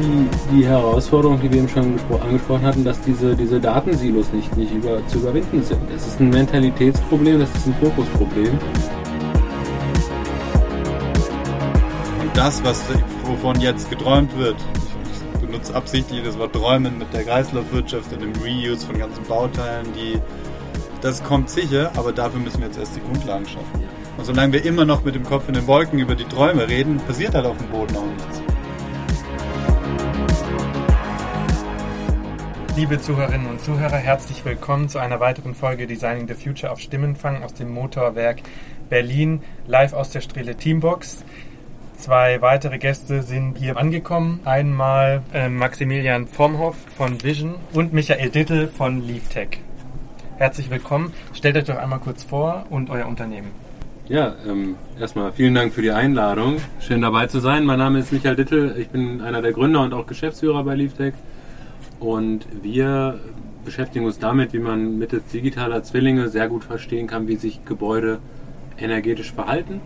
die, die Herausforderung, die wir eben schon angesprochen hatten, dass diese, diese Datensilos nicht, nicht über, zu überwinden sind. Das ist ein Mentalitätsproblem, das ist ein Fokusproblem. Und das, was, wovon jetzt geträumt wird, ich benutze absichtlich das Wort träumen mit der Kreislaufwirtschaft und dem Reuse von ganzen Bauteilen, die, das kommt sicher, aber dafür müssen wir jetzt erst die Grundlagen schaffen. Und solange wir immer noch mit dem Kopf in den Wolken über die Träume reden, passiert halt auf dem Boden auch nichts. Liebe Zuhörerinnen und Zuhörer, herzlich willkommen zu einer weiteren Folge Designing the Future auf Stimmenfang aus dem Motorwerk Berlin, live aus der Strele Teambox. Zwei weitere Gäste sind hier angekommen. Einmal äh, Maximilian Vormhoff von Vision und Michael Dittel von LeafTech. Herzlich willkommen. Stellt euch doch einmal kurz vor und euer Unternehmen. Ja, ähm, erstmal vielen Dank für die Einladung. Schön dabei zu sein. Mein Name ist Michael Dittel. Ich bin einer der Gründer und auch Geschäftsführer bei LeafTech. Und wir beschäftigen uns damit, wie man mittels digitaler Zwillinge sehr gut verstehen kann, wie sich Gebäude energetisch verhalten.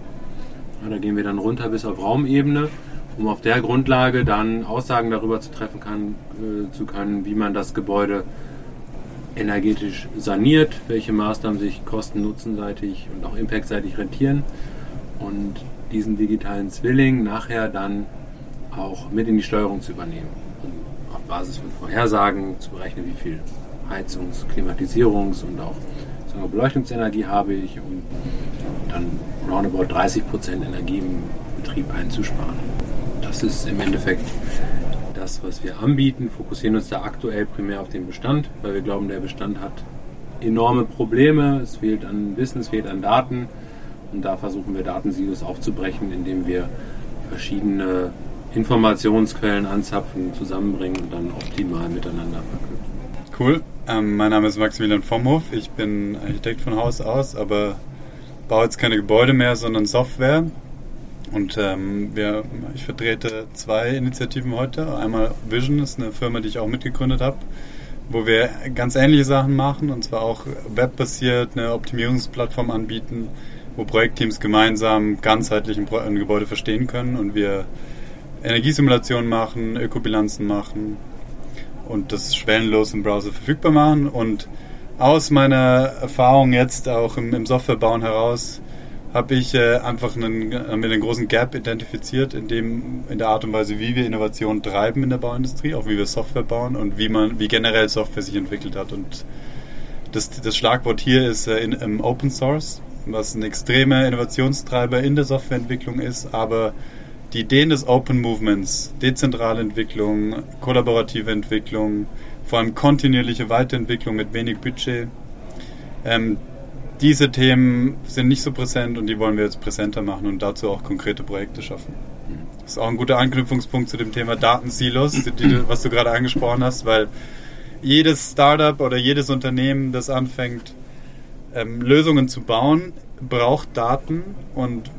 Ja, da gehen wir dann runter bis auf Raumebene, um auf der Grundlage dann Aussagen darüber zu treffen kann, äh, zu können, wie man das Gebäude energetisch saniert, welche Maßnahmen sich kosten-nutzenseitig und auch impactseitig rentieren und diesen digitalen Zwilling nachher dann auch mit in die Steuerung zu übernehmen auf Basis von Vorhersagen zu berechnen, wie viel Heizungs-, Klimatisierungs- und auch wir, Beleuchtungsenergie habe ich, um dann roundabout 30% Energie im Betrieb einzusparen. Das ist im Endeffekt das, was wir anbieten, fokussieren uns da aktuell primär auf den Bestand, weil wir glauben, der Bestand hat enorme Probleme, es fehlt an Wissen, es fehlt an Daten und da versuchen wir Datensilos aufzubrechen, indem wir verschiedene Informationsquellen anzapfen, zusammenbringen und dann optimal miteinander verknüpfen. Cool. Ähm, mein Name ist Maximilian Vomhof. Ich bin Architekt von Haus aus, aber baue jetzt keine Gebäude mehr, sondern Software. Und ähm, wir, ich vertrete zwei Initiativen heute. Einmal Vision ist eine Firma, die ich auch mitgegründet habe, wo wir ganz ähnliche Sachen machen und zwar auch webbasiert eine Optimierungsplattform anbieten, wo Projektteams gemeinsam ganzheitlich ein Gebäude verstehen können und wir Energiesimulationen machen, Ökobilanzen machen und das schwellenlos im Browser verfügbar machen. Und aus meiner Erfahrung jetzt auch im, im Softwarebauen heraus habe ich äh, einfach einen, haben einen großen Gap identifiziert in dem in der Art und Weise, wie wir Innovation treiben in der Bauindustrie, auch wie wir Software bauen und wie man wie generell Software sich entwickelt hat. Und das, das Schlagwort hier ist äh, in, im Open Source, was ein extremer Innovationstreiber in der Softwareentwicklung ist, aber die Ideen des Open Movements, dezentrale Entwicklung, kollaborative Entwicklung, vor allem kontinuierliche Weiterentwicklung mit wenig Budget, ähm, diese Themen sind nicht so präsent und die wollen wir jetzt präsenter machen und dazu auch konkrete Projekte schaffen. Das ist auch ein guter Anknüpfungspunkt zu dem Thema Datensilos, die, was du gerade angesprochen hast, weil jedes Startup oder jedes Unternehmen, das anfängt, ähm, Lösungen zu bauen, braucht Daten und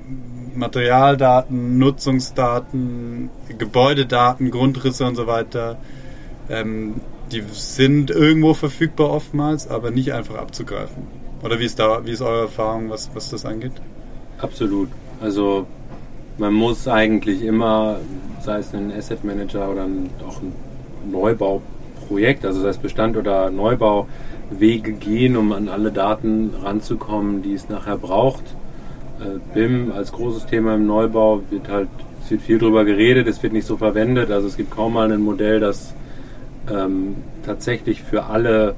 Materialdaten, Nutzungsdaten, Gebäudedaten, Grundrisse und so weiter. Ähm, die sind irgendwo verfügbar oftmals, aber nicht einfach abzugreifen. Oder wie ist, da, wie ist eure Erfahrung, was, was das angeht? Absolut. Also man muss eigentlich immer, sei es ein Asset Manager oder auch ein Neubauprojekt, also sei es Bestand oder Neubau, Wege gehen, um an alle Daten ranzukommen, die es nachher braucht BIM als großes Thema im Neubau wird halt, es wird viel drüber geredet, es wird nicht so verwendet. Also es gibt kaum mal ein Modell, das ähm, tatsächlich für alle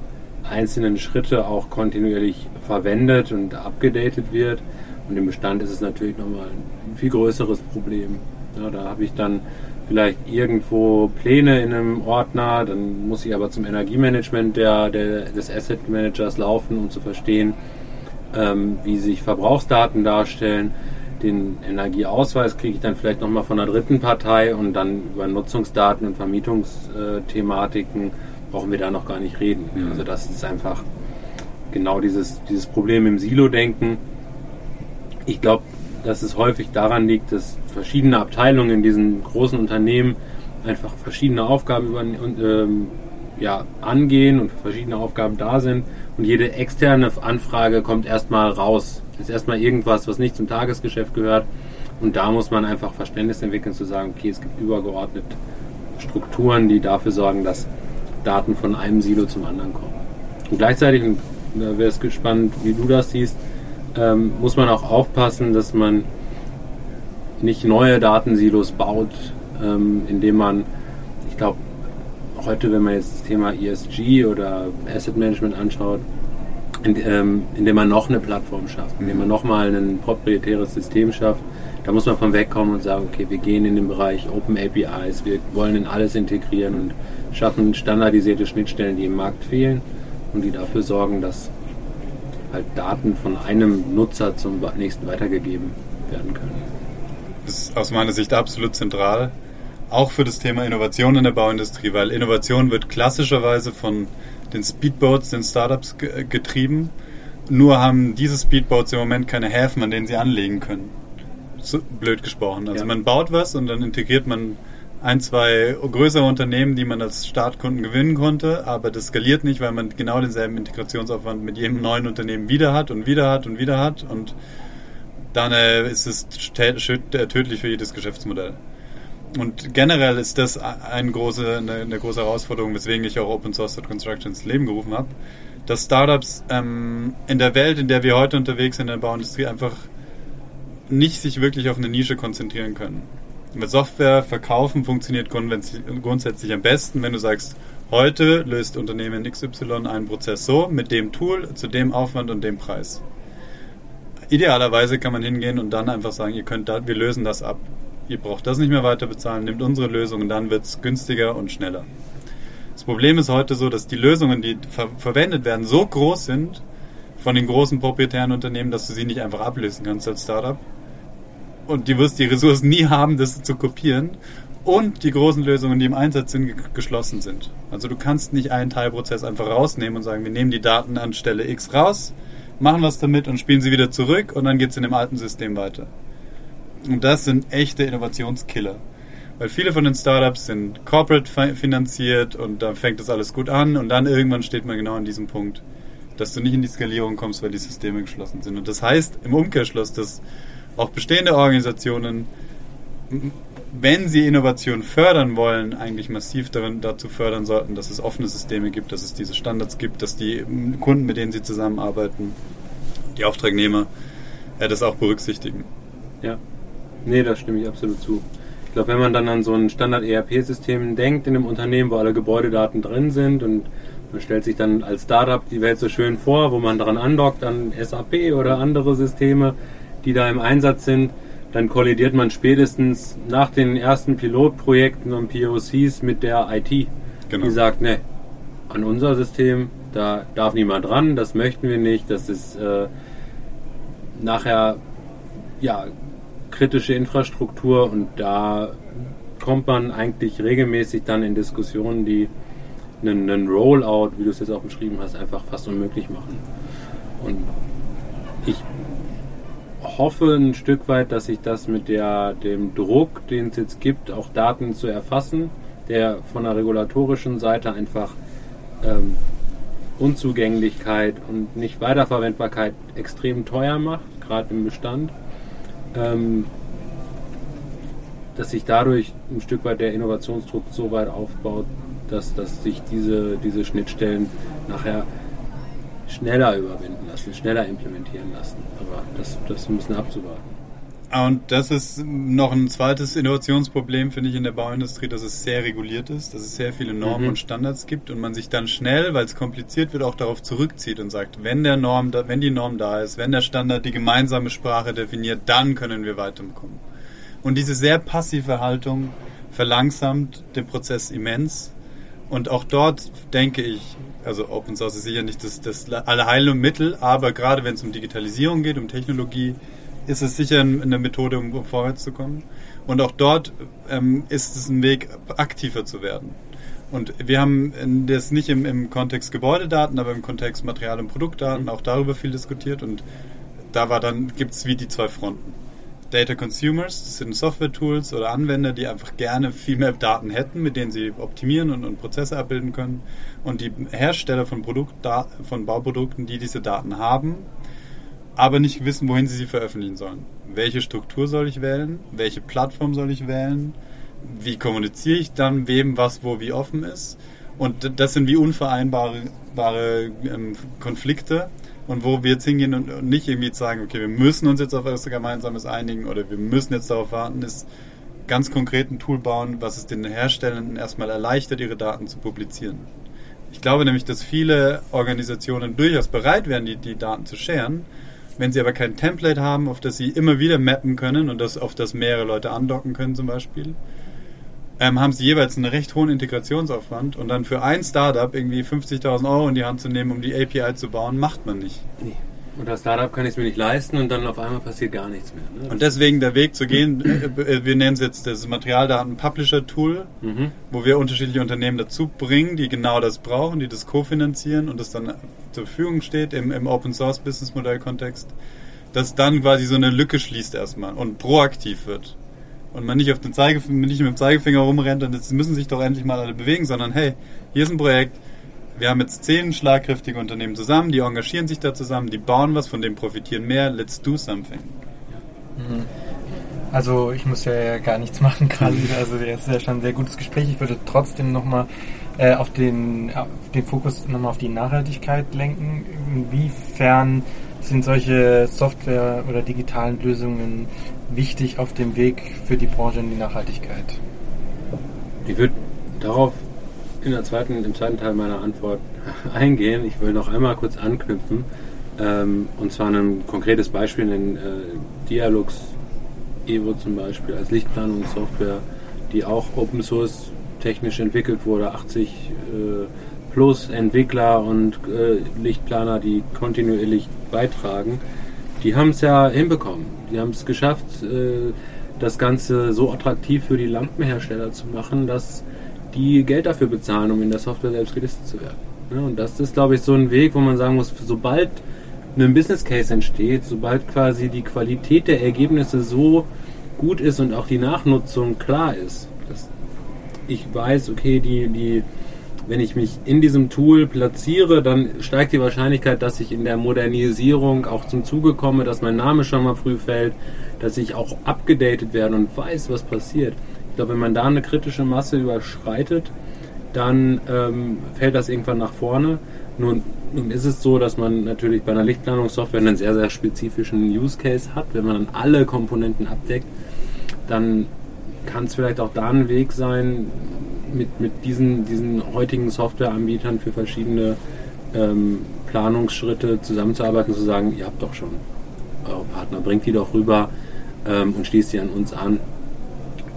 einzelnen Schritte auch kontinuierlich verwendet und abgedatet wird. Und im Bestand ist es natürlich nochmal ein viel größeres Problem. Ja, da habe ich dann vielleicht irgendwo Pläne in einem Ordner, dann muss ich aber zum Energiemanagement der, der, des Asset Managers laufen, um zu verstehen, ähm, wie sich Verbrauchsdaten darstellen. Den Energieausweis kriege ich dann vielleicht nochmal von einer dritten Partei und dann über Nutzungsdaten und Vermietungsthematiken brauchen wir da noch gar nicht reden. Mhm. Also das ist einfach genau dieses, dieses Problem im Silo-Denken. Ich glaube, dass es häufig daran liegt, dass verschiedene Abteilungen in diesen großen Unternehmen einfach verschiedene Aufgaben über, ähm, ja, angehen und verschiedene Aufgaben da sind und jede externe Anfrage kommt erstmal raus. Ist erstmal irgendwas, was nicht zum Tagesgeschäft gehört. Und da muss man einfach Verständnis entwickeln, zu sagen, okay, es gibt übergeordnet Strukturen, die dafür sorgen, dass Daten von einem Silo zum anderen kommen. Und gleichzeitig, und da wäre es gespannt, wie du das siehst, ähm, muss man auch aufpassen, dass man nicht neue Datensilos baut, ähm, indem man, ich glaube, heute, wenn man jetzt das Thema ESG oder Asset Management anschaut, in, ähm, indem man noch eine Plattform schafft, indem man nochmal ein proprietäres System schafft. Da muss man von wegkommen und sagen, okay, wir gehen in den Bereich Open APIs, wir wollen in alles integrieren und schaffen standardisierte Schnittstellen, die im Markt fehlen und die dafür sorgen, dass halt Daten von einem Nutzer zum nächsten weitergegeben werden können. Das ist aus meiner Sicht absolut zentral, auch für das Thema Innovation in der Bauindustrie, weil Innovation wird klassischerweise von den Speedboats, den Startups getrieben. Nur haben diese Speedboats im Moment keine Häfen, an denen sie anlegen können. So, blöd gesprochen. Also ja. man baut was und dann integriert man ein, zwei größere Unternehmen, die man als Startkunden gewinnen konnte, aber das skaliert nicht, weil man genau denselben Integrationsaufwand mit jedem neuen Unternehmen wieder hat und wieder hat und wieder hat und dann äh, ist es tödlich für jedes Geschäftsmodell. Und generell ist das eine große, eine, eine große Herausforderung, weswegen ich auch Open Source Construction ins Leben gerufen habe, dass Startups ähm, in der Welt, in der wir heute unterwegs sind, in der Bauindustrie, einfach nicht sich wirklich auf eine Nische konzentrieren können. Mit Software verkaufen funktioniert grundsätzlich am besten, wenn du sagst, heute löst Unternehmen XY einen Prozess so, mit dem Tool, zu dem Aufwand und dem Preis. Idealerweise kann man hingehen und dann einfach sagen, ihr könnt da, wir lösen das ab ihr braucht das nicht mehr weiter bezahlen, nimmt unsere Lösung und dann wird es günstiger und schneller. Das Problem ist heute so, dass die Lösungen, die ver verwendet werden, so groß sind von den großen proprietären Unternehmen, dass du sie nicht einfach ablösen kannst als Startup. Und du wirst die Ressourcen nie haben, das zu kopieren. Und die großen Lösungen, die im Einsatz sind, geschlossen sind. Also du kannst nicht einen Teilprozess einfach rausnehmen und sagen, wir nehmen die Daten an Stelle X raus, machen was damit und spielen sie wieder zurück und dann geht es in dem alten System weiter. Und das sind echte Innovationskiller. Weil viele von den Startups sind corporate finanziert und da fängt das alles gut an und dann irgendwann steht man genau an diesem Punkt, dass du nicht in die Skalierung kommst, weil die Systeme geschlossen sind. Und das heißt im Umkehrschluss, dass auch bestehende Organisationen, wenn sie Innovation fördern wollen, eigentlich massiv darin, dazu fördern sollten, dass es offene Systeme gibt, dass es diese Standards gibt, dass die Kunden, mit denen sie zusammenarbeiten, die Auftragnehmer, ja, das auch berücksichtigen. Ja. Nee, da stimme ich absolut zu. Ich glaube, wenn man dann an so ein Standard-ERP-System denkt in einem Unternehmen, wo alle Gebäudedaten drin sind und man stellt sich dann als Startup die Welt so schön vor, wo man daran andockt an SAP oder andere Systeme, die da im Einsatz sind, dann kollidiert man spätestens nach den ersten Pilotprojekten und POCs mit der IT, genau. die sagt, ne, an unser System, da darf niemand ran, das möchten wir nicht, das ist äh, nachher ja kritische Infrastruktur und da kommt man eigentlich regelmäßig dann in Diskussionen, die einen, einen Rollout, wie du es jetzt auch beschrieben hast, einfach fast unmöglich machen. Und ich hoffe ein Stück weit, dass sich das mit der, dem Druck, den es jetzt gibt, auch Daten zu erfassen, der von der regulatorischen Seite einfach ähm, Unzugänglichkeit und nicht Weiterverwendbarkeit extrem teuer macht, gerade im Bestand ähm, dass sich dadurch ein Stück weit der Innovationsdruck so weit aufbaut, dass, dass sich diese, diese Schnittstellen nachher schneller überwinden lassen, schneller implementieren lassen. Aber das, das bisschen abzuwarten. Und das ist noch ein zweites Innovationsproblem, finde ich, in der Bauindustrie, dass es sehr reguliert ist, dass es sehr viele Normen mhm. und Standards gibt und man sich dann schnell, weil es kompliziert wird, auch darauf zurückzieht und sagt, wenn der Norm da, wenn die Norm da ist, wenn der Standard die gemeinsame Sprache definiert, dann können wir weiterkommen. Und diese sehr passive Haltung verlangsamt den Prozess immens. Und auch dort denke ich, also Open Source ist sicher nicht das, das Allheilmittel, aber gerade wenn es um Digitalisierung geht, um Technologie, ist es sicher eine Methode, um vorwärts zu kommen. Und auch dort ähm, ist es ein Weg, aktiver zu werden. Und wir haben das nicht im, im Kontext Gebäudedaten, aber im Kontext Material- und Produktdaten auch darüber viel diskutiert. Und da war dann, gibt es wie die zwei Fronten. Data Consumers, das sind Software-Tools oder Anwender, die einfach gerne viel mehr Daten hätten, mit denen sie optimieren und, und Prozesse abbilden können. Und die Hersteller von, Produkt, von Bauprodukten, die diese Daten haben, aber nicht wissen, wohin sie sie veröffentlichen sollen. Welche Struktur soll ich wählen? Welche Plattform soll ich wählen? wie kommuniziere ich dann, wem was wo wie offen ist. Und das sind wie unvereinbare ähm, Konflikte. Und wo wir jetzt hingehen und nicht irgendwie sagen, okay, wir müssen uns jetzt auf etwas Gemeinsames einigen oder wir müssen jetzt darauf warten, ist ganz konkret ein Tool bauen, was es den Herstellenden erstmal erleichtert, ihre Daten zu publizieren. Ich glaube nämlich, dass viele Organisationen durchaus bereit wären, die, die Daten zu scheren, wenn sie aber kein Template haben, auf das sie immer wieder mappen können und das, auf das mehrere Leute andocken können zum Beispiel, ähm, haben sie jeweils einen recht hohen Integrationsaufwand und dann für ein Startup irgendwie 50.000 Euro in die Hand zu nehmen, um die API zu bauen, macht man nicht. Nee. Und als Startup kann ich es mir nicht leisten und dann auf einmal passiert gar nichts mehr. Ne? Und deswegen der Weg zu gehen, äh, äh, wir nennen es jetzt das Materialdaten-Publisher-Tool, mhm. wo wir unterschiedliche Unternehmen dazu bringen, die genau das brauchen, die das kofinanzieren und das dann zur Verfügung steht im, im Open-Source-Business-Modell-Kontext, dass dann quasi so eine Lücke schließt erstmal und proaktiv wird und man nicht auf den Zeigefinger, nicht mit dem Zeigefinger rumrennt und jetzt müssen sich doch endlich mal alle bewegen, sondern hey, hier ist ein Projekt, wir haben jetzt zehn schlagkräftige Unternehmen zusammen, die engagieren sich da zusammen, die bauen was, von dem profitieren mehr, let's do something. Mhm. Also ich muss ja gar nichts machen quasi, also das ist ja schon ein sehr gutes Gespräch. Ich würde trotzdem nochmal äh, auf den, auf den Fokus nochmal auf die Nachhaltigkeit lenken. Inwiefern sind solche Software- oder digitalen Lösungen wichtig auf dem Weg für die Branche in die Nachhaltigkeit? Ich würde darauf in der zweiten, im zweiten Teil meiner Antwort eingehen. Ich will noch einmal kurz anknüpfen. Ähm, und zwar ein konkretes Beispiel, den äh, Dialux Evo zum Beispiel als Lichtplanungssoftware, die auch Open Source technisch entwickelt wurde, 80 äh, plus Entwickler und äh, Lichtplaner, die kontinuierlich beitragen, die haben es ja hinbekommen. Die haben es geschafft, äh, das Ganze so attraktiv für die Lampenhersteller zu machen, dass die Geld dafür bezahlen, um in der Software selbst gelistet zu werden. Ja, und das ist, glaube ich, so ein Weg, wo man sagen muss, sobald ein Business Case entsteht, sobald quasi die Qualität der Ergebnisse so gut ist und auch die Nachnutzung klar ist, dass ich weiß, okay, die, die wenn ich mich in diesem Tool platziere, dann steigt die Wahrscheinlichkeit, dass ich in der Modernisierung auch zum Zuge komme, dass mein Name schon mal früh fällt, dass ich auch abgedatet werde und weiß, was passiert. Ich glaube, wenn man da eine kritische Masse überschreitet, dann ähm, fällt das irgendwann nach vorne. Nun, nun ist es so, dass man natürlich bei einer Lichtplanungssoftware einen sehr, sehr spezifischen Use Case hat. Wenn man dann alle Komponenten abdeckt, dann kann es vielleicht auch da ein Weg sein, mit, mit diesen, diesen heutigen Softwareanbietern für verschiedene ähm, Planungsschritte zusammenzuarbeiten, zu sagen, ihr habt doch schon eure Partner, bringt die doch rüber ähm, und schließt sie an uns an,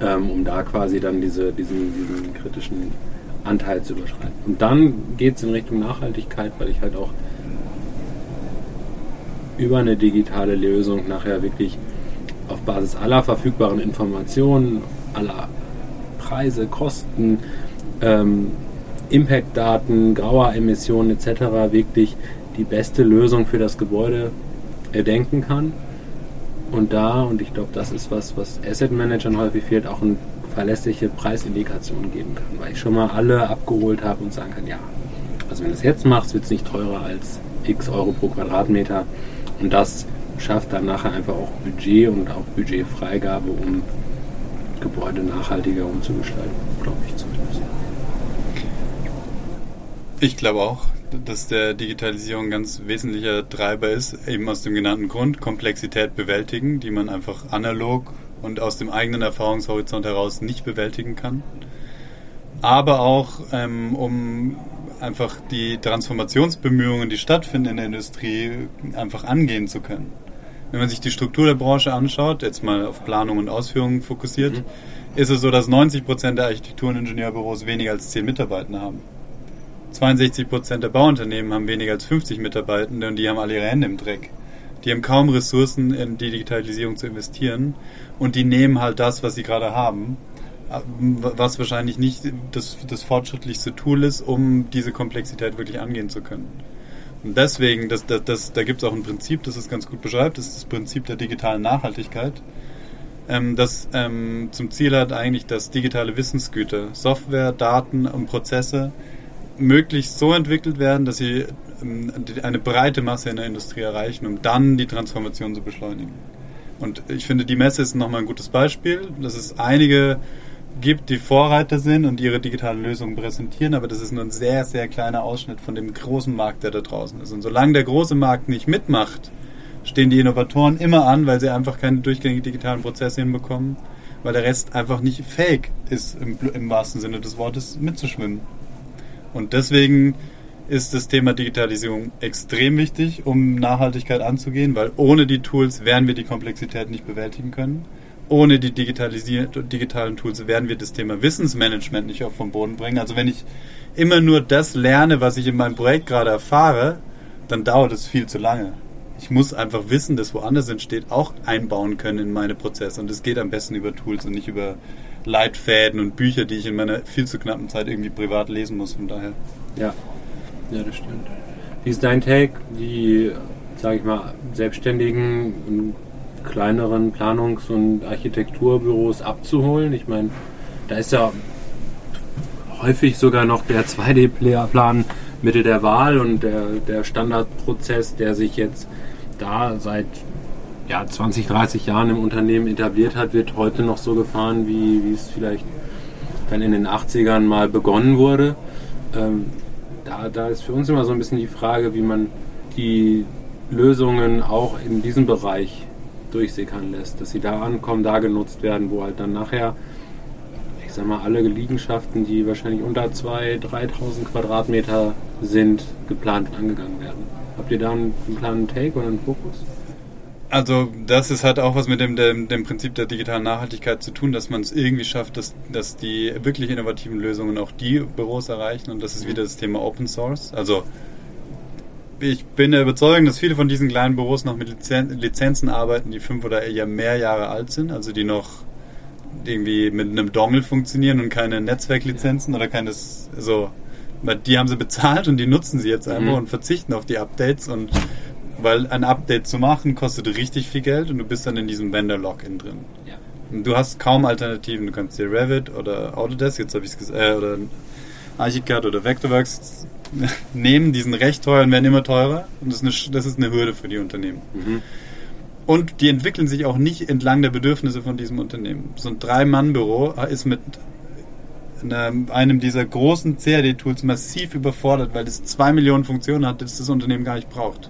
ähm, um da quasi dann diese, diesen, diesen kritischen Anteil zu überschreiten. Und dann geht es in Richtung Nachhaltigkeit, weil ich halt auch über eine digitale Lösung nachher wirklich auf Basis aller verfügbaren Informationen, aller Preise, Kosten, ähm, Impact-Daten, grauer Emissionen etc. wirklich die beste Lösung für das Gebäude erdenken kann. Und da, und ich glaube, das ist was, was Asset Managern häufig fehlt, auch eine verlässliche Preisindikation geben kann, weil ich schon mal alle abgeholt habe und sagen kann, ja, also wenn du es jetzt machst, wird es nicht teurer als x Euro pro Quadratmeter. Und das schafft dann nachher einfach auch Budget und auch Budgetfreigabe, um Gebäude nachhaltiger umzugestalten, glaube ich zumindest. Ich glaube auch, dass der Digitalisierung ein ganz wesentlicher Treiber ist, eben aus dem genannten Grund, Komplexität bewältigen, die man einfach analog und aus dem eigenen Erfahrungshorizont heraus nicht bewältigen kann. Aber auch, ähm, um einfach die Transformationsbemühungen, die stattfinden in der Industrie, einfach angehen zu können. Wenn man sich die Struktur der Branche anschaut, jetzt mal auf Planung und Ausführung fokussiert, mhm. ist es so, dass 90 Prozent der Architektur- und Ingenieurbüros weniger als 10 Mitarbeiter haben. 62 Prozent der Bauunternehmen haben weniger als 50 Mitarbeitende und die haben alle ihre Hände im Dreck. Die haben kaum Ressourcen in die Digitalisierung zu investieren und die nehmen halt das, was sie gerade haben, was wahrscheinlich nicht das, das fortschrittlichste Tool ist, um diese Komplexität wirklich angehen zu können. Und deswegen, das, das, das, da gibt es auch ein Prinzip, das es ganz gut beschreibt, das ist das Prinzip der digitalen Nachhaltigkeit, ähm, das ähm, zum Ziel hat eigentlich, dass digitale Wissensgüter, Software, Daten und Prozesse möglichst so entwickelt werden, dass sie ähm, eine breite Masse in der Industrie erreichen, um dann die Transformation zu beschleunigen. Und ich finde, die Messe ist nochmal ein gutes Beispiel, dass es einige gibt, die Vorreiter sind und ihre digitalen Lösungen präsentieren, aber das ist nur ein sehr, sehr kleiner Ausschnitt von dem großen Markt, der da draußen ist. Und solange der große Markt nicht mitmacht, stehen die Innovatoren immer an, weil sie einfach keine durchgängigen digitalen Prozesse hinbekommen, weil der Rest einfach nicht fähig ist, im, im wahrsten Sinne des Wortes mitzuschwimmen. Und deswegen ist das Thema Digitalisierung extrem wichtig, um Nachhaltigkeit anzugehen, weil ohne die Tools werden wir die Komplexität nicht bewältigen können. Ohne die digitalen Tools werden wir das Thema Wissensmanagement nicht auf den Boden bringen. Also wenn ich immer nur das lerne, was ich in meinem Projekt gerade erfahre, dann dauert es viel zu lange. Ich muss einfach Wissen, das woanders entsteht, auch einbauen können in meine Prozesse. Und das geht am besten über Tools und nicht über Leitfäden und Bücher, die ich in meiner viel zu knappen Zeit irgendwie privat lesen muss. Von daher. Ja, ja, das stimmt. Wie ist dein Take, die, sage ich mal, selbstständigen und kleineren Planungs- und Architekturbüros abzuholen? Ich meine, da ist ja häufig sogar noch der 2D-Plan Mitte der Wahl und der, der Standardprozess, der sich jetzt da seit ja, 20, 30 Jahren im Unternehmen etabliert hat, wird heute noch so gefahren, wie, wie es vielleicht dann in den 80ern mal begonnen wurde. Ähm, da, da ist für uns immer so ein bisschen die Frage, wie man die Lösungen auch in diesem Bereich durchsickern lässt, dass sie da ankommen, da genutzt werden, wo halt dann nachher, ich sag mal, alle Liegenschaften, die wahrscheinlich unter 2.000, 3.000 Quadratmeter sind, geplant angegangen werden. Habt ihr da einen, einen klaren Take oder einen Fokus? Also das ist halt auch was mit dem, dem, dem Prinzip der digitalen Nachhaltigkeit zu tun, dass man es irgendwie schafft, dass, dass die wirklich innovativen Lösungen auch die Büros erreichen und das ist wieder das Thema Open Source. Also ich bin der Überzeugung, dass viele von diesen kleinen Büros noch mit Lizen Lizenzen arbeiten, die fünf oder eher mehr Jahre alt sind, also die noch irgendwie mit einem Dongle funktionieren und keine Netzwerklizenzen oder keines so, die haben sie bezahlt und die nutzen sie jetzt einfach mhm. und verzichten auf die Updates und weil ein Update zu machen kostet richtig viel Geld und du bist dann in diesem Vendor-Login drin. Ja. Und du hast kaum Alternativen. Du kannst dir Revit oder Autodesk, jetzt habe ich es gesagt, äh, oder Archicad oder Vectorworks nehmen. Die sind recht teuer und werden immer teurer. Und das ist eine, das ist eine Hürde für die Unternehmen. Mhm. Und die entwickeln sich auch nicht entlang der Bedürfnisse von diesem Unternehmen. So ein Drei-Mann-Büro ist mit einem dieser großen CAD-Tools massiv überfordert, weil es zwei Millionen Funktionen hat, das das Unternehmen gar nicht braucht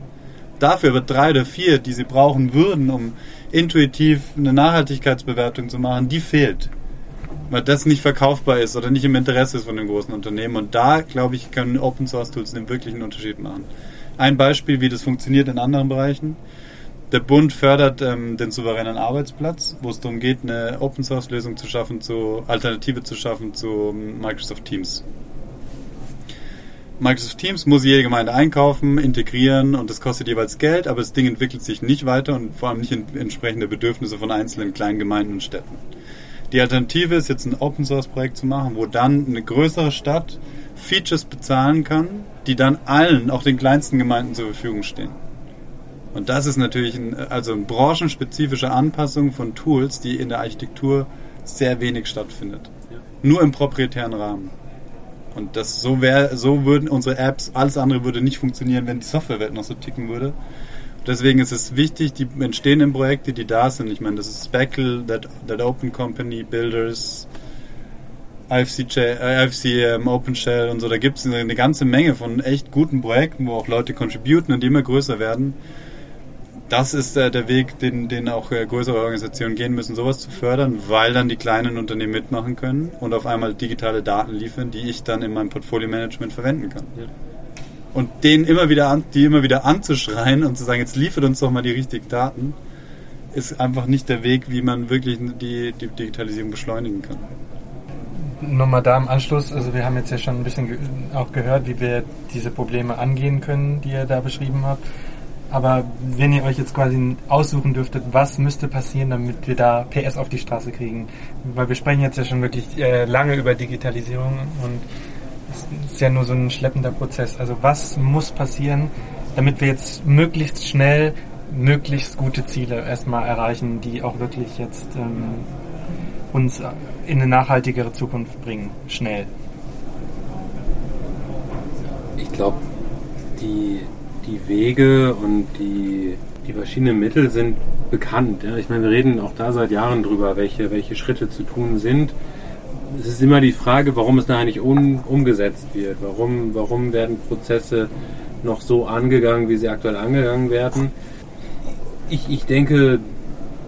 dafür wird drei oder vier, die sie brauchen würden, um intuitiv eine Nachhaltigkeitsbewertung zu machen, die fehlt. Weil das nicht verkaufbar ist oder nicht im Interesse ist von den großen Unternehmen. Und da, glaube ich, können Open Source Tools einen wirklichen Unterschied machen. Ein Beispiel, wie das funktioniert in anderen Bereichen. Der Bund fördert ähm, den souveränen Arbeitsplatz, wo es darum geht, eine Open Source Lösung zu schaffen, zu Alternative zu schaffen zu Microsoft Teams. Microsoft Teams muss jede Gemeinde einkaufen, integrieren und das kostet jeweils Geld, aber das Ding entwickelt sich nicht weiter und vor allem nicht in entsprechende Bedürfnisse von einzelnen kleinen Gemeinden und Städten. Die Alternative ist jetzt ein Open Source Projekt zu machen, wo dann eine größere Stadt Features bezahlen kann, die dann allen, auch den kleinsten Gemeinden zur Verfügung stehen. Und das ist natürlich ein, also eine branchenspezifische Anpassung von Tools, die in der Architektur sehr wenig stattfindet. Ja. Nur im proprietären Rahmen. Und das so wäre, so würden unsere Apps, alles andere würde nicht funktionieren, wenn die Softwarewelt noch so ticken würde. Deswegen ist es wichtig, die entstehenden Projekte, die da sind. Ich meine, das ist Speckle, That, That Open Company, Builders, IFC, äh, IFC um, OpenShell und so. Da gibt es eine, eine ganze Menge von echt guten Projekten, wo auch Leute contributen und die immer größer werden das ist äh, der Weg, den, den auch äh, größere Organisationen gehen müssen, sowas zu fördern, weil dann die kleinen Unternehmen mitmachen können und auf einmal digitale Daten liefern, die ich dann in meinem Portfolio-Management verwenden kann. Ja. Und denen immer wieder an, die immer wieder anzuschreien und zu sagen, jetzt liefert uns doch mal die richtigen Daten, ist einfach nicht der Weg, wie man wirklich die, die Digitalisierung beschleunigen kann. Nochmal da im Anschluss, also wir haben jetzt ja schon ein bisschen auch gehört, wie wir diese Probleme angehen können, die ihr da beschrieben habt. Aber wenn ihr euch jetzt quasi aussuchen dürftet, was müsste passieren, damit wir da PS auf die Straße kriegen? Weil wir sprechen jetzt ja schon wirklich äh, lange über Digitalisierung und es ist ja nur so ein schleppender Prozess. Also was muss passieren, damit wir jetzt möglichst schnell möglichst gute Ziele erstmal erreichen, die auch wirklich jetzt ähm, uns in eine nachhaltigere Zukunft bringen, schnell? Ich glaube, die die Wege und die, die verschiedenen Mittel sind bekannt. Ja? Ich meine, wir reden auch da seit Jahren drüber, welche, welche Schritte zu tun sind. es ist immer die Frage, warum es nachher nicht un, umgesetzt wird. Warum, warum werden Prozesse noch so angegangen, wie sie aktuell angegangen werden? Ich, ich denke,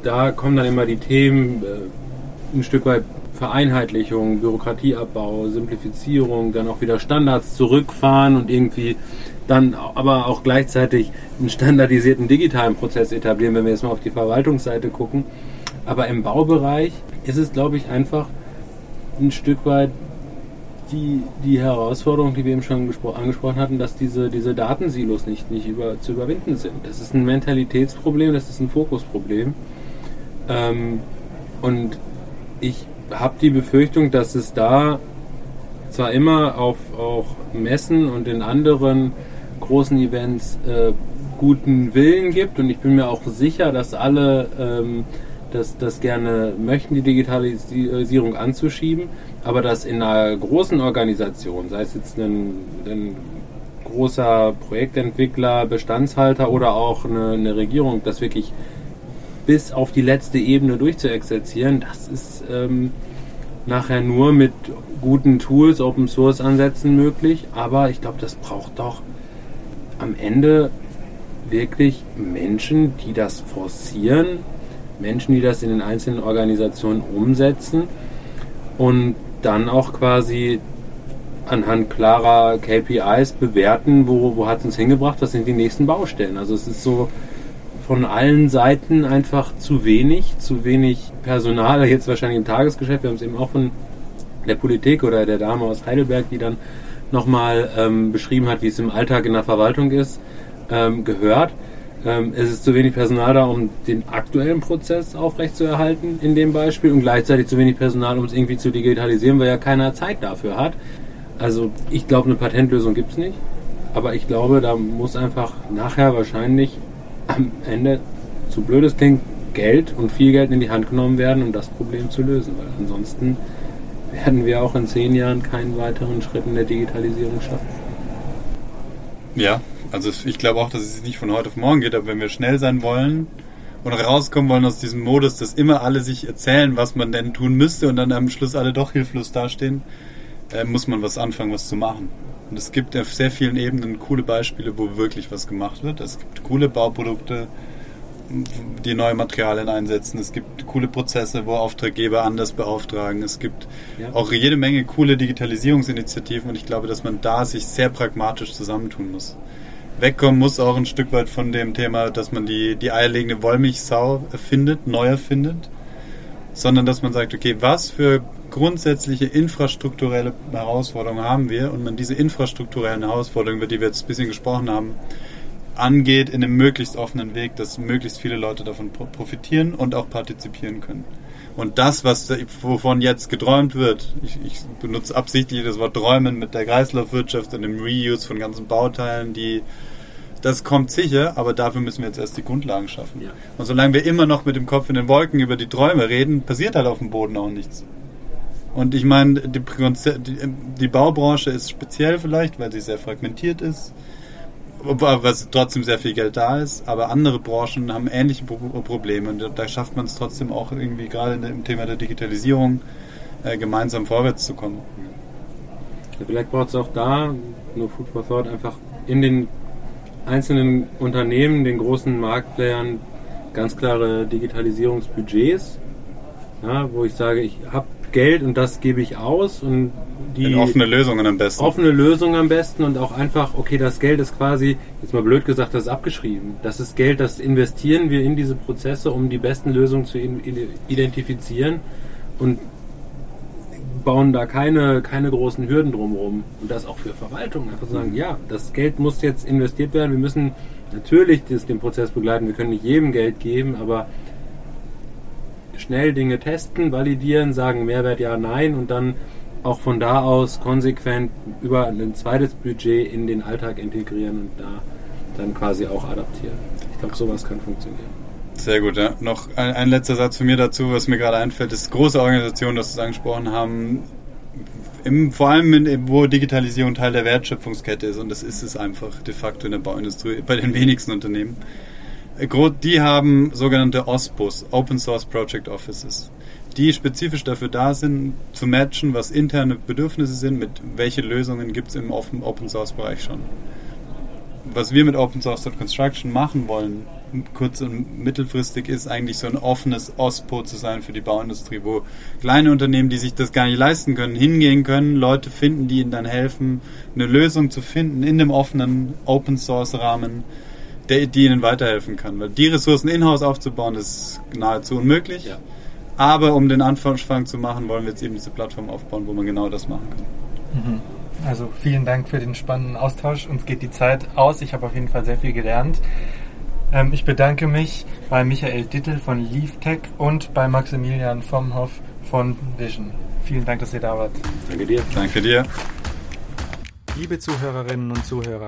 da kommen dann immer die Themen äh, ein Stück weit Vereinheitlichung, Bürokratieabbau, Simplifizierung, dann auch wieder Standards zurückfahren und irgendwie dann aber auch gleichzeitig einen standardisierten digitalen Prozess etablieren, wenn wir jetzt mal auf die Verwaltungsseite gucken. Aber im Baubereich ist es, glaube ich, einfach ein Stück weit die, die Herausforderung, die wir eben schon angesprochen hatten, dass diese, diese Datensilos nicht, nicht über, zu überwinden sind. Das ist ein Mentalitätsproblem, das ist ein Fokusproblem. Ähm, und ich habe die Befürchtung, dass es da zwar immer auf auch Messen und in anderen großen Events äh, guten Willen gibt und ich bin mir auch sicher, dass alle ähm, das, das gerne möchten, die Digitalisierung anzuschieben, aber dass in einer großen Organisation, sei es jetzt ein, ein großer Projektentwickler, Bestandshalter oder auch eine, eine, Regierung, das wirklich bis auf die letzte Ebene durchzuexerzieren, das ist ähm, nachher nur mit guten Tools, Open Source Ansätzen möglich, aber ich glaube, das braucht doch am Ende wirklich Menschen, die das forcieren, Menschen, die das in den einzelnen Organisationen umsetzen und dann auch quasi anhand klarer KPIs bewerten, wo, wo hat es uns hingebracht, was sind die nächsten Baustellen. Also es ist so von allen Seiten einfach zu wenig, zu wenig Personal, jetzt wahrscheinlich im Tagesgeschäft, wir haben es eben auch von der Politik oder der Dame aus Heidelberg, die dann nochmal ähm, beschrieben hat, wie es im Alltag in der Verwaltung ist, ähm, gehört. Ähm, es ist zu wenig Personal da, um den aktuellen Prozess aufrechtzuerhalten in dem Beispiel und gleichzeitig zu wenig Personal, um es irgendwie zu digitalisieren, weil ja keiner Zeit dafür hat. Also ich glaube, eine Patentlösung gibt es nicht, aber ich glaube, da muss einfach nachher wahrscheinlich am Ende, zu blöd es klingt, Geld und viel Geld in die Hand genommen werden, um das Problem zu lösen, weil ansonsten werden wir auch in zehn Jahren keinen weiteren Schritt in der Digitalisierung schaffen. Ja, also ich glaube auch, dass es nicht von heute auf morgen geht, aber wenn wir schnell sein wollen und rauskommen wollen aus diesem Modus, dass immer alle sich erzählen, was man denn tun müsste und dann am Schluss alle doch hilflos dastehen, äh, muss man was anfangen, was zu machen. Und es gibt auf sehr vielen Ebenen coole Beispiele, wo wirklich was gemacht wird. Es gibt coole Bauprodukte, die neue Materialien einsetzen. Es gibt coole Prozesse, wo Auftraggeber anders beauftragen. Es gibt ja. auch jede Menge coole Digitalisierungsinitiativen und ich glaube, dass man da sich sehr pragmatisch zusammentun muss wegkommen muss auch ein Stück weit von dem Thema, dass man die, die eierlegende Wollmilchsau erfindet, neu erfindet, sondern dass man sagt, okay, was für grundsätzliche infrastrukturelle Herausforderungen haben wir und man diese infrastrukturellen Herausforderungen, über die wir jetzt ein bisschen gesprochen haben, angeht in einem möglichst offenen Weg, dass möglichst viele Leute davon profitieren und auch partizipieren können. Und das, was wovon jetzt geträumt wird, ich, ich benutze absichtlich das Wort träumen mit der Kreislaufwirtschaft und dem Reuse von ganzen Bauteilen, die das kommt sicher, aber dafür müssen wir jetzt erst die Grundlagen schaffen. Ja. Und solange wir immer noch mit dem Kopf in den Wolken über die Träume reden, passiert halt auf dem Boden auch nichts. Und ich meine, die, die, die Baubranche ist speziell vielleicht, weil sie sehr fragmentiert ist was trotzdem sehr viel Geld da ist, aber andere Branchen haben ähnliche Probleme und da schafft man es trotzdem auch irgendwie gerade im Thema der Digitalisierung äh, gemeinsam vorwärts zu kommen. Vielleicht braucht es auch da, nur Food for Thought, einfach in den einzelnen Unternehmen, den großen Marktplayern ganz klare Digitalisierungsbudgets, ja, wo ich sage, ich habe Geld und das gebe ich aus und die In offene Lösungen am besten. Offene Lösungen am besten und auch einfach, okay, das Geld ist quasi, jetzt mal blöd gesagt, das ist abgeschrieben. Das ist Geld, das investieren wir in diese Prozesse, um die besten Lösungen zu identifizieren und bauen da keine, keine großen Hürden drumherum. Und das auch für Verwaltung. Einfach sagen, ja, das Geld muss jetzt investiert werden. Wir müssen natürlich das, den Prozess begleiten. Wir können nicht jedem Geld geben, aber schnell Dinge testen, validieren, sagen Mehrwert ja, nein und dann auch von da aus konsequent über ein zweites Budget in den Alltag integrieren und da dann quasi auch adaptieren. Ich glaube, sowas kann funktionieren. Sehr gut, ja. Noch ein, ein, letzter Satz von mir dazu, was mir gerade einfällt, ist große Organisationen, das Sie angesprochen haben, im, vor allem in, wo Digitalisierung Teil der Wertschöpfungskette ist und das ist es einfach de facto in der Bauindustrie, bei den wenigsten Unternehmen. Die haben sogenannte OSPOs, Open Source Project Offices die spezifisch dafür da sind, zu matchen, was interne Bedürfnisse sind, mit welche Lösungen gibt es im Open Source Bereich schon. Was wir mit Open Source Construction machen wollen, kurz- und mittelfristig, ist eigentlich so ein offenes OSPO zu sein für die Bauindustrie, wo kleine Unternehmen, die sich das gar nicht leisten können, hingehen können, Leute finden, die ihnen dann helfen, eine Lösung zu finden in dem offenen Open Source Rahmen, der, die ihnen weiterhelfen kann. Weil die Ressourcen in-house aufzubauen, ist nahezu unmöglich. Ja. Aber um den Anfang zu machen, wollen wir jetzt eben diese Plattform aufbauen, wo man genau das machen kann. Also vielen Dank für den spannenden Austausch. Uns geht die Zeit aus. Ich habe auf jeden Fall sehr viel gelernt. Ähm, ich bedanke mich bei Michael Dittel von LeafTech und bei Maximilian Vomhoff von Vision. Vielen Dank, dass ihr da wart. Danke dir. Danke dir. Liebe Zuhörerinnen und Zuhörer,